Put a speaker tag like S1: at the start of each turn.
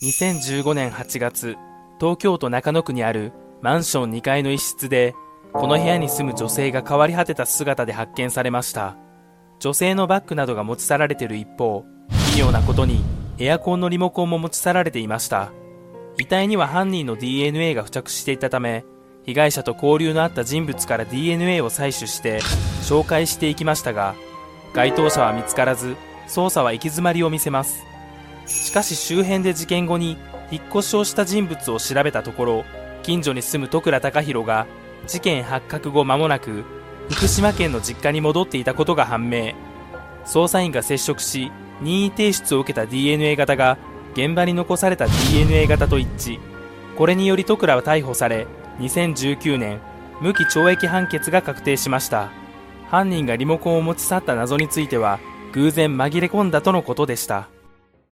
S1: 2015年8月、東京都中野区にあるマンション2階の一室で、この部屋に住む女性が変わり果てた姿で発見されました。女性のバッグなどが持ち去られている一方、奇妙なことにエアコンのリモコンも持ち去られていました。遺体には犯人の DNA が付着していたため、被害者と交流のあった人物から DNA を採取して紹介していきましたが、該当者は見つからず、捜査は行き詰まりを見せます。しかし周辺で事件後に引っ越しをした人物を調べたところ近所に住む戸倉隆弘が事件発覚後間もなく福島県の実家に戻っていたことが判明。捜査員が接触し任意提出を受けた DNA 型が現場に残された DNA 型と一致。これにより戸倉は逮捕され2019年無期懲役判決が確定しました。犯人がリモコンを持ち去った謎については偶然紛れ込んだとのことでした。